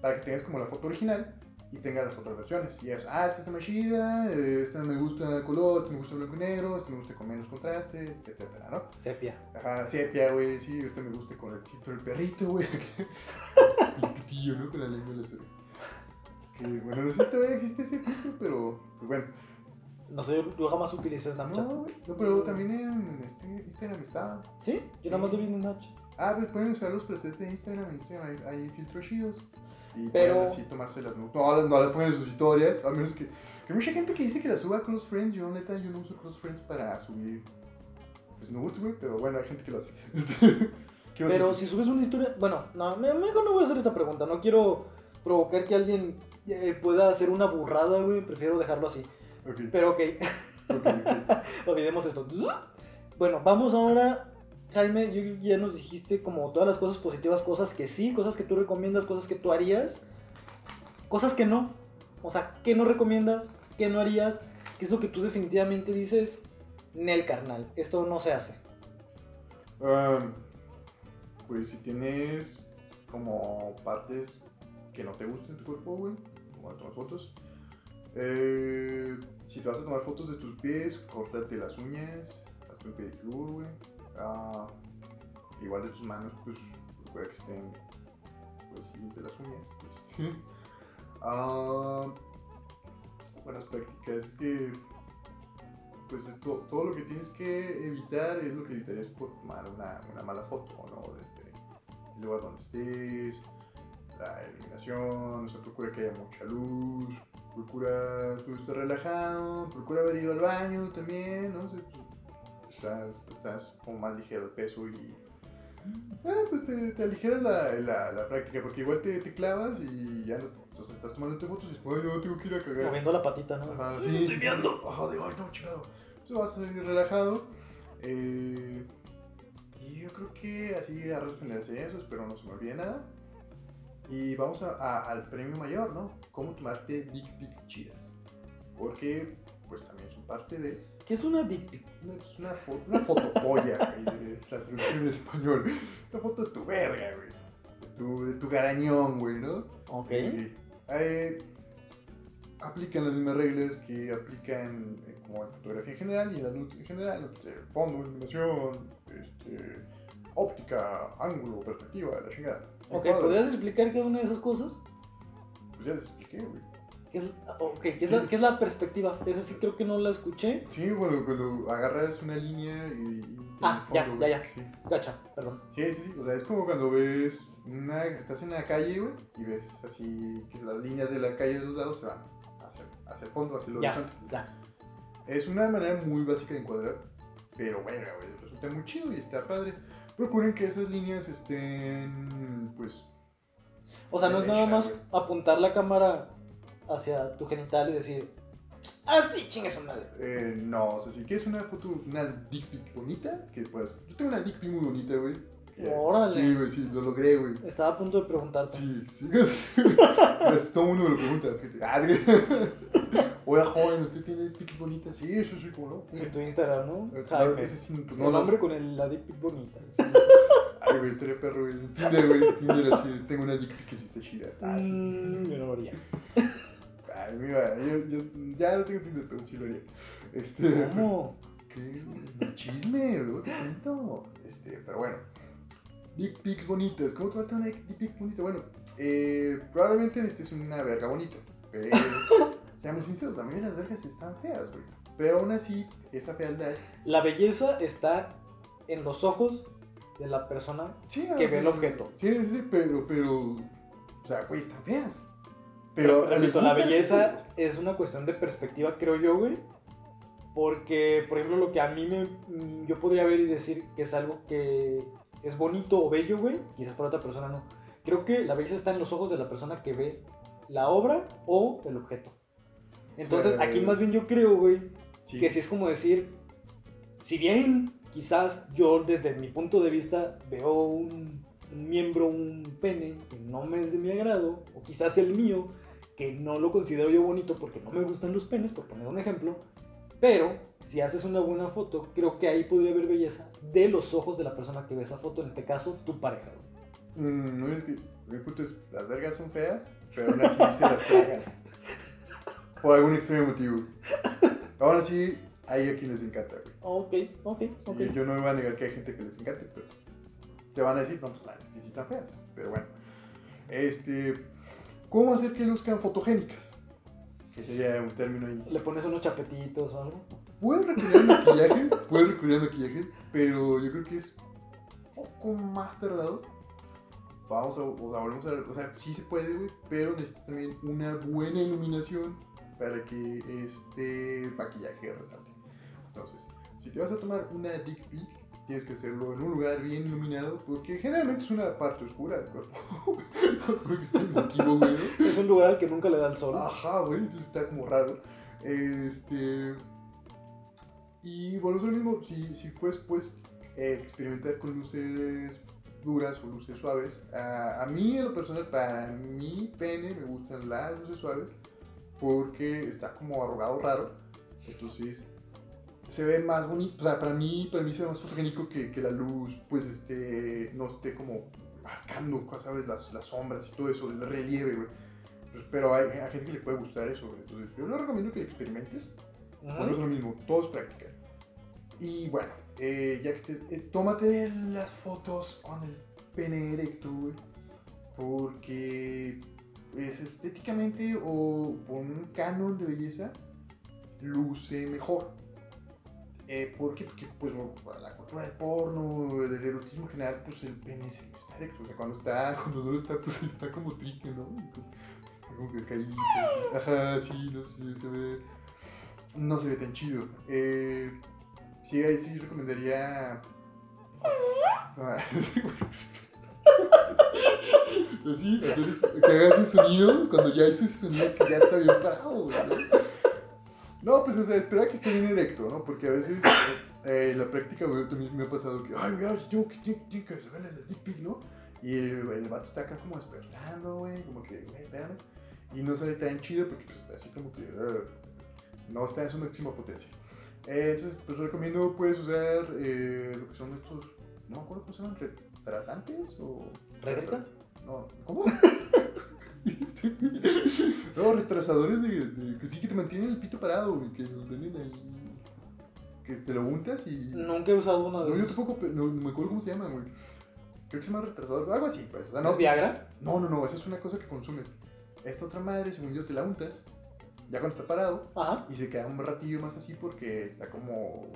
para que tengas como la foto original y tengas las otras versiones, y eso, ah, esta está más chida, eh, esta me gusta color, esta me gusta blanco y negro, esta me gusta con menos contraste, etcétera, ¿no? Sepia. Ajá, sepia, güey, sí, este me gusta con el pito del perrito, güey. el pitillo, ¿no? Con la lengua de las orejas. Que, bueno, no sé si todavía existe ese filtro, pero, pues bueno. No sé, yo jamás utilicé Snapchat. No, no, pero también en este, Instagram está. ¿Sí? Yo nada más lo vi en Snapchat. Ah, pues pueden usar los presets de Instagram, en Instagram hay, hay filtros chidos. Y Pero- pueden así tomarse las nudes. No, no las ponen en sus historias, a menos que... Que hay mucha gente que dice que las suba a Close Friends, yo neta, yo no uso Close Friends para subir... Pues nudes, güey, pero bueno, hay gente que lo hace. Este, ¿qué vas a Pero si subes una historia. Bueno, no, me- mejor no voy a hacer esta pregunta. No quiero provocar que alguien eh, pueda hacer una burrada, güey. Prefiero dejarlo así. Ok, Pero ok, ok, ok. olvidemos esto. Bueno, vamos ahora. Jaime, yo- ya nos dijiste como todas las cosas positivas, cosas que sí, cosas que tú recomiendas, cosas que tú harías, cosas que no. O sea, ¿qué no recomiendas? ¿Qué no harías? ¿Qué es lo que tú definitivamente dices? Nel, carnal, esto no se hace. Um, pues si tienes como partes que no te gusten de tu cuerpo, güey, tomar fotos. eh, si te vas a tomar fotos de tus pies, córtate las uñas, hazte un pedicure, güey. Ah, igual de tus manos, pues procura que estén, pues de las uñas. este. Ah, buenas prácticas que pues to- todo lo que tienes que evitar es lo que evitarías por tomar una, una mala foto, ¿no? Desde el lugar donde estés, la iluminación, o sea, procura que haya mucha luz, procura tú estar relajado, procura haber ido al baño también, ¿no? O sea, estás, estás como más ligero de peso y... eh, pues te, te aligeras la, la, la práctica, porque igual te, te clavas y ya no, o sea, estás tomando fotos y después, ay, no, tengo que ir a cagar. Moviendo la patita, ¿no? Ajá, sí, sí, estoy sí. viendo. Ajá, de, ay, no, chingado. Entonces vas a salir relajado. Eh, y yo creo que así a rasgos generales eso, espero no se me olvide nada. Y vamos a- a- al premio mayor, ¿no? Cómo tomarte dick pics chidas. Porque, pues también son parte de. ¿Qué es una dick pic? Una, es una, fo- una fotopolla, güey, es la traducción en español. Una foto de tu verga, güey. De tu, de tu garañón, güey, ¿no? Ok. Eh, eh, aplican las mismas reglas que aplican eh, como en fotografía en general y en la luz en general, fondo, iluminación, este, óptica, ángulo, perspectiva, la chingada. Ok. ¿podrías explicar cada una de esas cosas? Pues ya les expliqué, güey. ¿Qué ¿Qué es, ok, ¿qué es, la, qué es la perspectiva? Esa sí creo que no la escuché. Sí, cuando, cuando agarras una línea y... y Ah, ya, fondo, ya, güey, ya. Sí. Gacha, perdón. Sí, sí, sí. O sea, es como cuando ves una. Estás en la calle, güey, y ves así que las líneas de la calle de los lados se van hacia, hacia el fondo, hacia el Ya, horizonte. ya. Es una manera muy básica de encuadrar, pero bueno, güey, resulta muy chido y está padre. Procuren que esas líneas estén, pues. O sea, no es nada más apuntar la cámara hacia tu genital y decir, ah, sí, su madre. eh, no, o sea, si quieres una foto, una dick pic bonita, que puedas. Yo tengo una dick pic muy bonita, güey. Órale. Sí, güey, sí, lo logré, güey. Estaba a punto de preguntarte. Sí, sí. Pues, todo mundo me lo pregunta. Ah, Oiga, joven, ¿usted tiene pics bonitas? Sí, eso sí, como no. En tu Instagram, ¿no? Jaime. no, ese sí, pues, el no, no. hombre con el, la dick pic bonita. Ay, güey, estaría perro, güey. Tinder, güey, Tinder así, tengo una dick pic que sí está chida. Ah, sí. Mm, yo no lo haría. Ay, mira, yo, yo ya no tengo Tinder, pero sí lo haría. Este, ¿Cómo? ¿Qué? Chisme, luego te cuento. Este, pero bueno. Dick pics bonitas. ¿Cómo te va a tener una dick pic bonita? Bueno, eh, probablemente este es una verga bonita. Pero, seamos sinceros, de las vergas están feas, güey. Pero aún así, esa fealdad. La belleza está en los ojos de la persona Sí, que ve el objeto. Sí, sí, pero, pero. O sea, güey, están feas. Pero, Pero, ¿les la belleza es una cuestión de perspectiva, creo yo, güey. Porque, por ejemplo, lo que a mí me. Yo podría ver y decir que es algo que es bonito o bello, güey. Quizás para otra persona no. Creo que la belleza está en los ojos de la persona que ve la obra o el objeto. Entonces, aquí más bien yo creo, güey, Sí. que sí es como decir. Si bien quizás yo, desde mi punto de vista, veo un, un miembro, un pene que no me es de mi agrado, o quizás el mío, que no lo considero yo bonito porque no me gustan los penes, por poner un ejemplo. Pero si haces una buena foto, creo que ahí podría haber belleza de los ojos de la persona que ve esa foto, en este caso, tu pareja. güey. Mm, no es que. Mi es: las vergas son feas, pero aún así se las tragan. Por algún extremo motivo. Ahora sí, hay a quien les encanta, güey. Ok, ok, ok. Yo no me voy a negar que hay gente que les encante, pero te van a decir, no, pues la es que sí están feas. Pero bueno, este, ¿cómo hacer que luzcan fotogénicas? Que sería un término ahí. Le pones unos chapetitos o algo. Puedes recurrir al maquillaje, puedes recurrir al maquillaje, pero yo creo que es un poco más tardado. Vamos a, o sea, volvemos a ver, o sea, sí se puede, güey, pero necesitas también una buena iluminación para que este maquillaje resalte. Entonces, si te vas a tomar una dick pic, tienes que hacerlo en un lugar bien iluminado, porque generalmente es una parte oscura del cuerpo. porque está emotivo, güey, ¿no? Es un lugar al que nunca le da el sol. Ajá, güey, entonces está como raro. Este. Y volvemos a lo mismo, si, si puedes, pues, eh, experimentar con luces duras o luces suaves. A, a mí, en lo personal, para mi pene me gustan las luces suaves porque está como arrugado raro. Entonces, se ve más bonito. O sea, para mí, para mí se ve más fotogénico que, que la luz, pues, este, no esté como marcando, ¿sabes? Las, las sombras y todo eso, el relieve, güey. Pues, pero hay, hay gente que le puede gustar eso, güey. Entonces, yo le recomiendo que experimentes. Ujú. Bueno, es lo mismo, todo es práctica. Y bueno, eh, ya que te, eh, tómate las fotos con el pene erecto, güey. Porque es estéticamente o por un canon de belleza, luce mejor. Eh, ¿Por qué? Porque pues, para la cultura del porno, del erotismo en general, pues el pene siempre está erecto. O sea, cuando está, cuando no está, pues está como triste, ¿no? Entonces, está como que caído. Ajá, sí, no se ve no se ve tan chido. Eh, sí, ahí sí recomendaría. Ah, Así, hacer ese- que haga ese sonido cuando ya hizo ese sonido es que ya está bien parado, güey. ¿no? Pues o sea, espera que esté bien erecto, ¿no? Porque a veces eh, la práctica, güey, también me ha pasado que, ay, güey, tengo que, tengo, que saberle la pic, ¿no? Y el, vato está acá como despertando, güey, como que, güey. Y no sale tan chido porque, pues, así como que, ah, no está en su máxima potencia. Eh, entonces, pues recomiendo, puedes usar eh, lo que son estos, no me acuerdo cómo se llaman, retrasantes o... ¿Rétrica? No, ¿cómo? no, retrasadores de, de- que sí que te mantienen el pito parado, güey, que los venden ahí, que te lo untas y... Nunca he usado uno de No, yo esos. tampoco, pero no, no me acuerdo cómo se llaman, güey. Creo que se llama retrasador, algo así, pues. O sea, ¿No es Viagra? no, no, no, esa es una cosa que consumes. Esta otra madre, según yo, te la untas Ya cuando está parado, Ajá. y se queda un ratillo más así porque está como.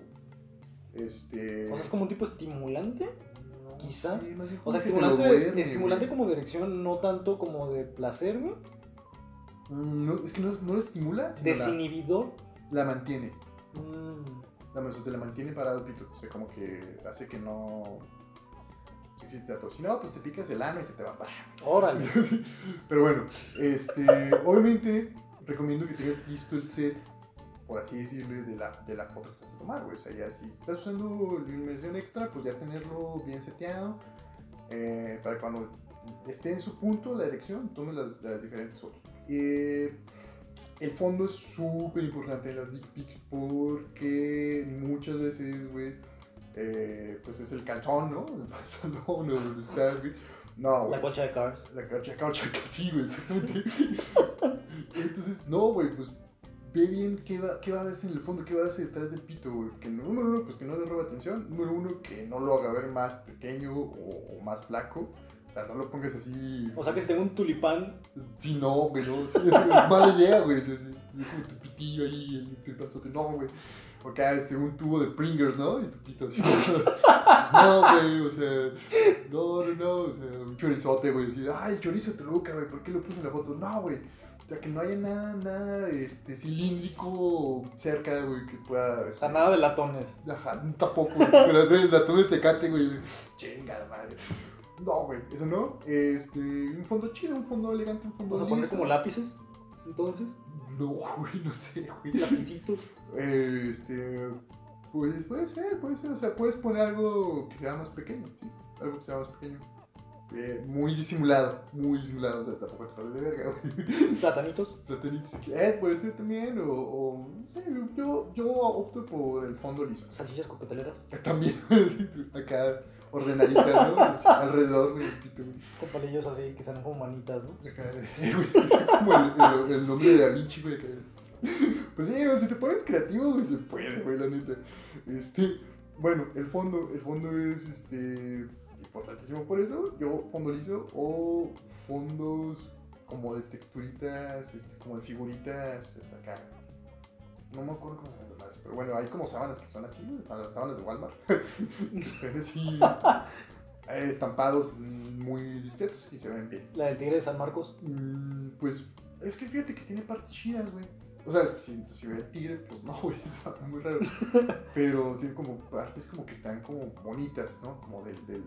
Este. O sea, es como un tipo estimulante. Quizá. bien O sea, te estimulante, duerme, estimulante güey. como de erección, no tanto como de placer, güey. Mm, No, es que no, no lo estimula, sino la, Desinhibidor. la mantiene. Mm. La, te la mantiene parado pito. O sea, como que hace que no. Si dato. Si no, pues te picas el ano y se te va para. Órale. Pero bueno, este, obviamente recomiendo que tengas listo el set, por así decirlo, de la, de la foto que vas a tomar, güey. O sea, ya si estás usando la inmersión extra, pues ya tenerlo bien seteado eh, para que cuando esté en su punto la erección, tome las, las diferentes fotos. Eh, el fondo es súper importante en las dick pics porque muchas veces, güey, eh, pues es el calzón, ¿no? El pantalón o donde estás, güey. No, güey. La concha de Cars. La cacha, cacha, sí, güey, exactamente. Entonces, no, güey, pues ve bien qué va, qué va a verse en el fondo, qué va a verse detrás del pito, güey. Que número uno, pues que no le roba atención. Número uno, que no lo haga ver más pequeño o, o más flaco. O sea, no lo pongas así. O sea que si tengo un tulipán, Sí, no, güey, no. Sí, es mala idea, güey. Es, como tu pitillo ahí, el, pasote. No, güey. O acá, este, un tubo de Pringles, ¿no? Y tu pito así. no, güey, o sea. No, no, no. O sea, un chorizote, güey. Así, ay, el chorizo Toluca, güey. ¿Por qué lo puse en la foto? No, güey. O sea, que no haya nada, nada, este, cilíndrico cerca, güey, que pueda. o sea, nada de latones. Ajá, tampoco, güey. Pero el latón de tecate, güey. Chingada madre. No, güey, eso no. Este, un fondo chido, un fondo elegante, un fondo Vamos a poner como lápices, entonces. No, güey, no sé, güey. Lapicitos. Eh, Este, pues puede ser, puede ser. O sea, puedes poner algo que sea más pequeño, sí. Algo que sea más pequeño. Eh, muy disimulado, muy disimulado. O sea, tampoco te pases de verga, güey. Platanitos. Platanitos, eh, puede ser también. O, o no sé, yo, yo opto por el fondo liso. Salchichas cocoteleras. También, acá ordenadita, ¿no? Alrededor, güey, el pito, güey. Con palillos así que sean como manitas, ¿no? Acá, güey, es como el, el, el nombre de Da Vinci, güey. acá. Pues sí, güey, si te pones creativo, güey, se puede, güey, la neta. Este, bueno, el fondo, el fondo es, este, importantísimo por eso. Yo fondo liso o fondos como de texturitas, este, como de figuritas, hasta acá. No me acuerdo cómo se llaman las pero bueno, hay como sábanas que son así, las sábanas de Walmart. Sí, eh, estampados muy discretos y se ven bien. La del tigre de San Marcos. Mm, pues es que fíjate que tiene partes chidas, güey. O sea, si, si ve el tigre, pues no, güey, está muy raro. Pero tiene como partes como que están como bonitas, ¿no? Como del, del,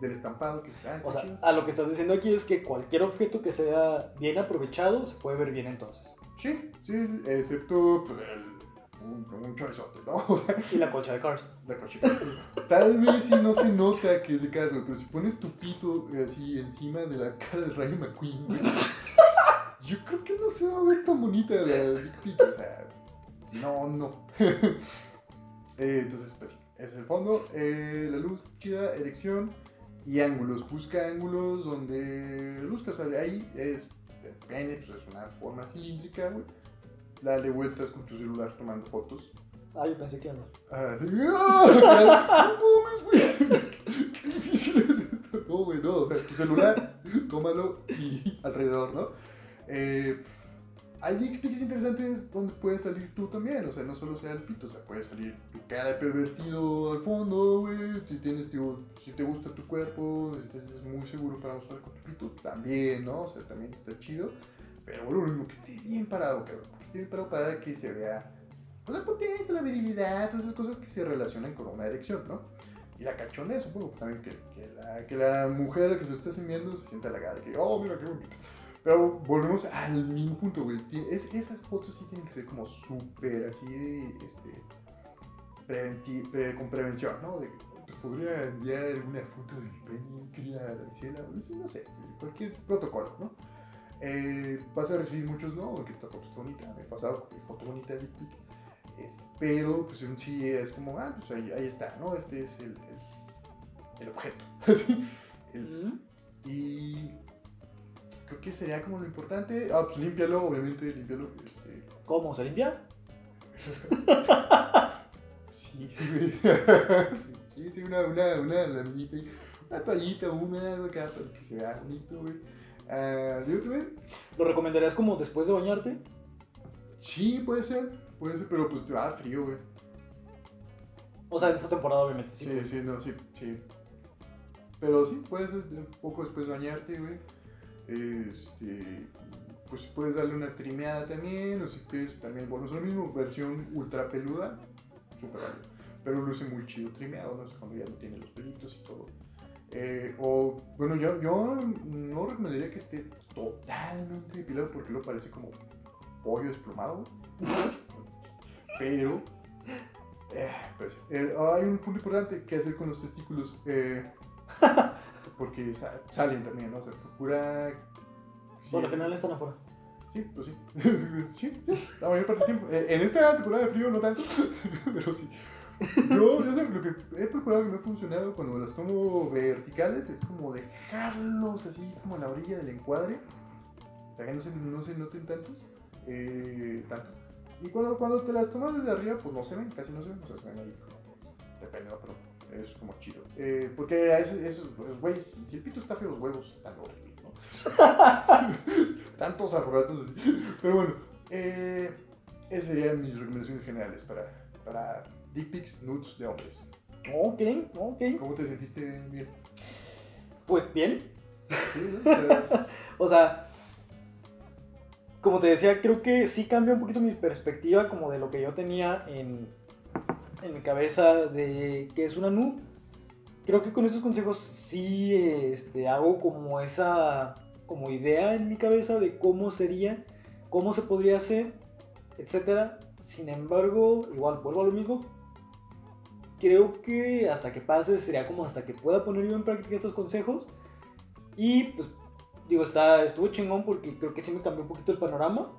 del estampado que está, está O sea, chido. a lo que estás diciendo aquí es que cualquier objeto que sea bien aprovechado se puede ver bien entonces. Sí, sí, excepto pues, el, un, un chorizote, ¿no? O sea, Y la concha de Cars. la cochita. Tal vez si no se nota que es de carne, pero si pones tu pito así encima de la cara de Rayo McQueen, güey, yo creo que no se va a ver tan bonita la Pito, o sea, no, no. Eh, entonces, pues sí, es el fondo, eh, la luz chida, erección y ángulos. Busca ángulos donde luzca, o sea, de ahí es el pene, pues es una forma cilíndrica, güey. Dale vueltas con tu celular tomando fotos. Ah, yo pensé que no. Ah, sí. ¡Ah! No mames, güey. Qué difícil es esto. No, güey, no. O sea, tu celular, tómalo y alrededor, ¿no? Eh, hay dick pics interesantes donde puedes salir tú también. O sea, no solo sea el pito, o sea, puede salir tu cara de pervertido al fondo, güey. Si, tienes, digo, si te gusta tu cuerpo, si sientes muy seguro para mostrar con tu pito, también, ¿no? O sea, también está chido. Pero bueno, lo mismo que esté bien parado, cabrón. Que esté bien parado para que se vea pues, la potencia, la virilidad, todas esas cosas que se relacionan con una erección, ¿no? Y la cachondez, supongo también que, que, la, que la mujer que se lo está enviando se sienta halagada, que, oh, mira qué bonito. Pero volvemos al mismo punto, güey. Es, esas fotos sí tienen que ser como súper así, este, preventi- pre- con prevención, ¿no? De, te podría enviar una foto de mi pene, querida Graciela, o sí, no sé, cualquier protocolo, ¿no? Eh, vas a recibir muchos, ¿no? Que esta foto está bonita, me he pasado con mi foto bonita de pic. Es- pero pues en sí es como, ah, pues ahí, ahí está, ¿no? Este es el, el, el objeto. Así, el- Mm. y creo que sería como lo importante. Ah, pues límpialo, obviamente, límpialo. Este, ¿Cómo? ¿Se limpia? sí, güey. sí, sí, una, una, una una toallita húmeda, algo acá, para que se vea bonito, güey. Ah, ¿digo que, güey? ¿Lo recomendarías como después de bañarte? Sí, puede ser, puede ser, pero pues te va a dar frío, güey. O sea, en esta temporada, obviamente, sí. Sí, pues. sí, no, sí, sí. Pero sí, puedes un poco después bañarte, güey. Este, pues puedes darle una trimeada también, o si quieres también, bueno, es lo mismo, versión ultra peluda, válido. Pero luce muy chido trimeado, ¿no? Cuando ya no tiene los pelitos y todo. Eh, o, bueno, yo, yo no recomendaría que esté totalmente depilado porque lo parece como pollo desplomado. Pero, eh, pues, eh, hay un punto importante que hacer con los testículos. eh, porque sa- salen también, ¿no? O sea, procura. Por lo general están afuera. Sí, pues sí. sí, sí, la mayor parte del tiempo. Eh, En esta temporada de frío no tanto, pero sí. Yo, yo sé, lo que he procurado que me ha funcionado cuando las tomo verticales es como dejarlos así como a la orilla del encuadre, para que no se, no se noten tantos, eh, tanto. Y cuando, cuando te las tomas desde arriba, pues no se ven, casi no se ven, o sea, se ven ahí depende, ¿no? pero es como chido. Eh, porque a veces, esos, los güeyes, si el pito está feo, los huevos están horribles, ¿no? Tantos arrogatos así. Pero bueno, eh, esas serían mis recomendaciones generales para, para dick pics nudes de hombres. Ok, ok. ¿Cómo te sentiste bien? Pues bien. O sea, como te decía, creo que sí cambia un poquito mi perspectiva como de lo que yo tenía en, en mi cabeza de que es una nude. Creo que con estos consejos sí este, hago como esa como idea en mi cabeza de cómo sería, cómo se podría hacer, etcétera. Sin embargo, igual vuelvo a lo mismo. Creo que hasta que pase sería como hasta que pueda poner yo en práctica estos consejos. Y pues digo, está, estuvo chingón porque creo que sí me cambió un poquito el panorama.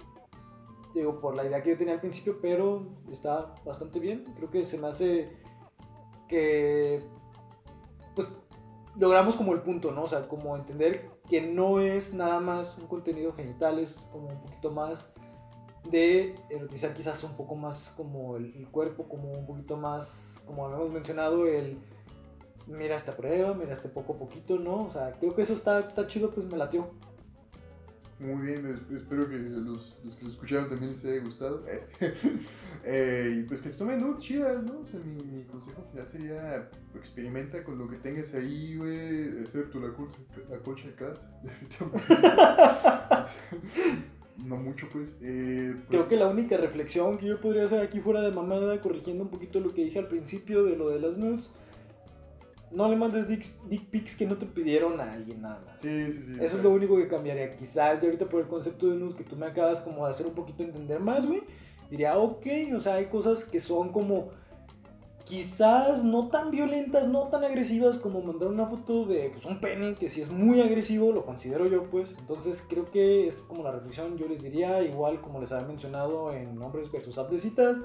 Digo, por la idea que yo tenía al principio, pero está bastante bien. Creo que se me hace que, pues, logramos como el punto, ¿no? O sea, como entender que no es nada más un contenido genital, es como un poquito más de erotizar quizás un poco más como el, cuerpo, como un poquito más, como habíamos mencionado, el mira esta prueba, mira este poco a poquito, ¿no? O sea, creo que eso está, está chido, pues me latió. Muy bien, es- espero que los, los que lo escucharon también les haya gustado. Este, eh, y pues que se tomen nudes chidas, ¿no? O sea, mi, mi consejo final sería experimenta con lo que tengas ahí, güey, excepto la la colcha de cat. no mucho, pues. Eh, pues, Creo que la única reflexión que yo podría hacer aquí fuera de mamada, corrigiendo un poquito lo que dije al principio de lo de las nudes, no le mandes dick, dick pics que no te pidieron a alguien nada más. Sí, sí, sí. Eso es lo único que cambiaría. Quizás de ahorita por el concepto de nudes que tú me acabas como de hacer un poquito entender más, güey. Diría, ok, o sea, hay cosas que son como quizás no tan violentas, no tan agresivas como mandar una foto de pues, un pene, que si es muy agresivo, lo considero yo, pues. Entonces creo que es como la reflexión, yo les diría, igual como les había mencionado en Hombres versus App de citas,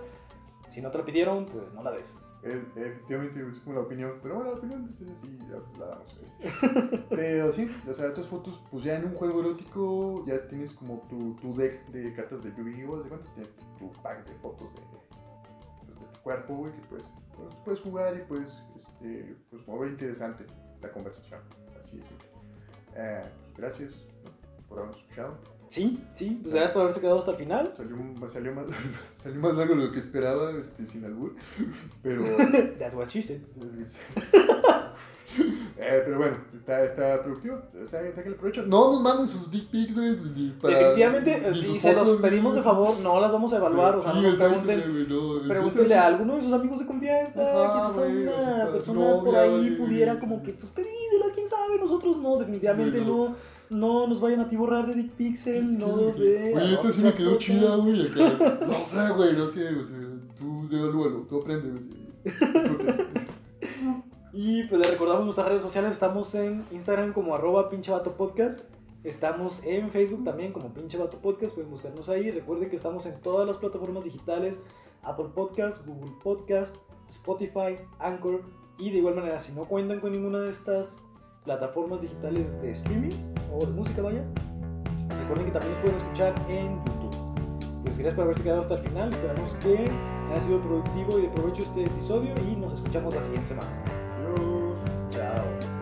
si no te la pidieron, pues no la des. Efectivamente, es como la opinión. Pero bueno, la opinión pues, es así, a veces la damos. este. Pero sí, o sea, tus fotos, pues ya en un juego erótico ya tienes como tu, tu deck de cartas de Yu-Gi-Oh! ¿De cuánto? Tienes tu pack de fotos de, pues, de tu cuerpo, güey, que puedes, pues, puedes jugar y puedes este, pues, mover interesante la conversación. Así es. Eh, gracias por habernos escuchado. Sí, sí, pues gracias por haberse quedado hasta el final. Salió, salió, más, salió más largo de lo que esperaba, este, sin albur. Pero. That's what she said. Eh, pero bueno, está, está productivo. O sea, sáquenle provecho. No nos manden sus dick pics, güey. ni para- Definitivamente, ni y se los pedimos de favor, no las vamos a evaluar, o sea, no nos pregunten, no, pregúntenle a alguno de sus amigos de confianza, quizás una persona por ahí pudiera como que, pues pedíselas, quién sabe, nosotros no, definitivamente no, no nos vayan a ti borrar de Dick Pixel, no de... Oye, esta sí me quedó chida, güey. No sé, güey, no sé. O sea, tú evalúalo, tú aprende, güey. Y pues les recordamos nuestras redes sociales, estamos en Instagram como arroba pinche vato podcast, estamos en Facebook también como pinche vato podcast, pueden buscarnos ahí, recuerden que estamos en todas las plataformas digitales, Apple Podcast, Google Podcast, Spotify, Anchor, y de igual manera si no cuentan con ninguna de estas plataformas digitales de streaming o de música vaya, recuerden que también pueden escuchar en YouTube. Pues gracias por haberse quedado hasta el final, esperamos que haya sido productivo y de provecho este episodio y nos escuchamos la siguiente semana. Chao.